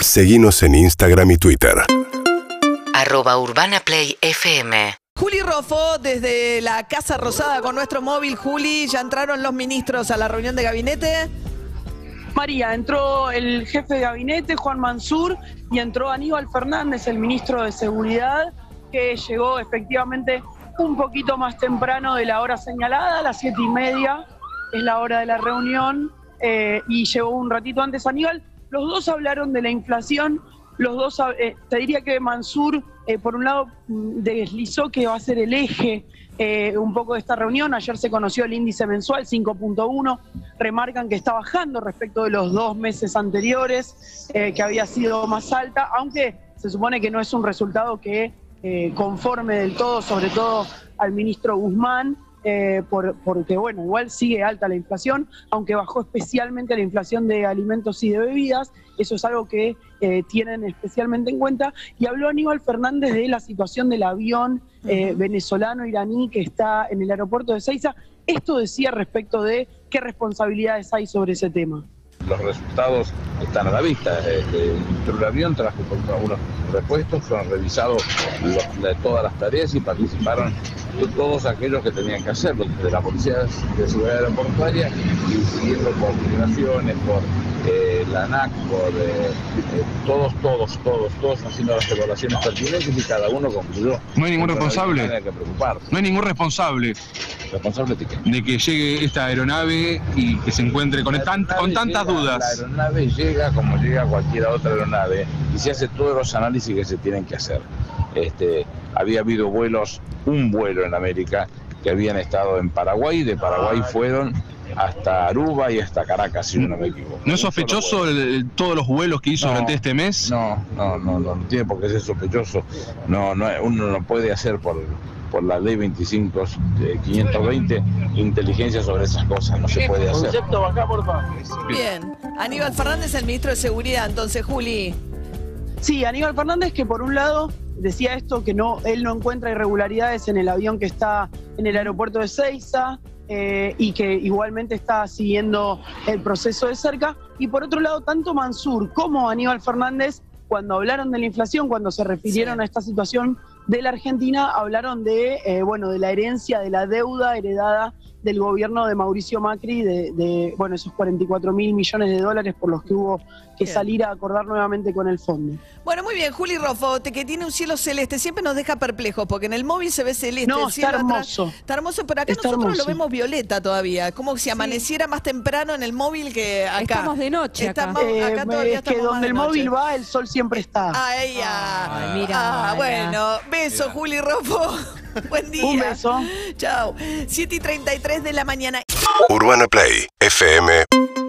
Seguimos en Instagram y Twitter. Arroba Urbana Play FM. Juli Rofo, desde la Casa Rosada con nuestro móvil. Juli, ¿ya entraron los ministros a la reunión de gabinete? María, entró el jefe de gabinete, Juan Mansur, y entró Aníbal Fernández, el ministro de Seguridad, que llegó efectivamente un poquito más temprano de la hora señalada, a las siete y media, es la hora de la reunión, eh, y llegó un ratito antes Aníbal. Los dos hablaron de la inflación, los dos, eh, te diría que Mansur, eh, por un lado, mm, deslizó que va a ser el eje eh, un poco de esta reunión. Ayer se conoció el índice mensual 5.1. Remarcan que está bajando respecto de los dos meses anteriores, que había sido más alta, aunque se supone que no es un resultado que conforme del todo, sobre todo al ministro Guzmán. Eh, por- porque bueno, igual sigue alta la inflación, aunque bajó especialmente la inflación de alimentos y de bebidas, eso es algo que eh, tienen especialmente en cuenta. Y habló Aníbal Fernández de la situación del avión eh, venezolano-iraní que está en el aeropuerto de Ceiza. Esto decía respecto de qué responsabilidades hay sobre ese tema. los resultados están a la vista. Este, entró el avión, trajo algunos repuestos, fueron revisados los- de todas las tareas y participaron todos aquellos que tenían que hacerlo, desde la Policía de Seguridad Aeroportuaria y siguiendo por migraciones, por eh, la ANAC, por eh, eh, todos, todos, todos, todos haciendo las evaluaciones pertinentes y cada uno concluyó. No hay ningún responsable. No hay que preocuparse. No hay ningún responsable ¿Responsable de qué? de que llegue esta aeronave y que se encuentre con, tan- tantas llega- La dudas. aeronave llega como llega cualquier otra aeronave y se hace todos los análisis que se tienen que hacer. Este, había habido vuelos, un vuelo en América que habían estado en Paraguay, de Paraguay fueron hasta Aruba y hasta Caracas, si no me equivoco. ¿No es sospechoso vuelo. el- el- todos los vuelos que hizo No, durante este mes? No, no, no, no, no tiene por qué ser sospechoso. No, no, uno no puede hacer por, por la ley 25, eh, 520 inteligencia sobre esas cosas, no se puede hacer. Bien. Aníbal Fernández, el ministro de Seguridad, entonces, Juli. Sí, Aníbal Fernández que por un lado decía esto, que no, él no encuentra irregularidades en el avión que está en el aeropuerto de Ceiza eh, y que igualmente está siguiendo el proceso de cerca. Y por otro lado, tanto Mansur como Aníbal Fernández, cuando hablaron de la inflación, cuando se refirieron Sí. a esta situación de la Argentina, hablaron de, eh, bueno, de la herencia, de la deuda heredada del gobierno de Mauricio Macri, de, de, bueno, esos 44 mil millones de dólares por los que hubo que Bien. salir a acordar nuevamente con el fondo. Bueno, muy bien, Juli Rofo, te- que tiene un cielo celeste, siempre nos deja perplejos, porque en el móvil se ve celeste. No, el cielo está atrás- hermoso. Está hermoso, pero acá Está nosotros lo vemos violeta todavía, como si amaneciera más temprano en el móvil que acá. Estamos de noche acá. Estamos- Eh, acá todavía es que estamos donde de el noche. móvil va, el sol siempre está. Ay, ah, Ay, mira, Ah, bueno, beso, Juli Rofo. Buen día. Un beso. Chao. 7 y 33 de la mañana. Urbana Play fm.com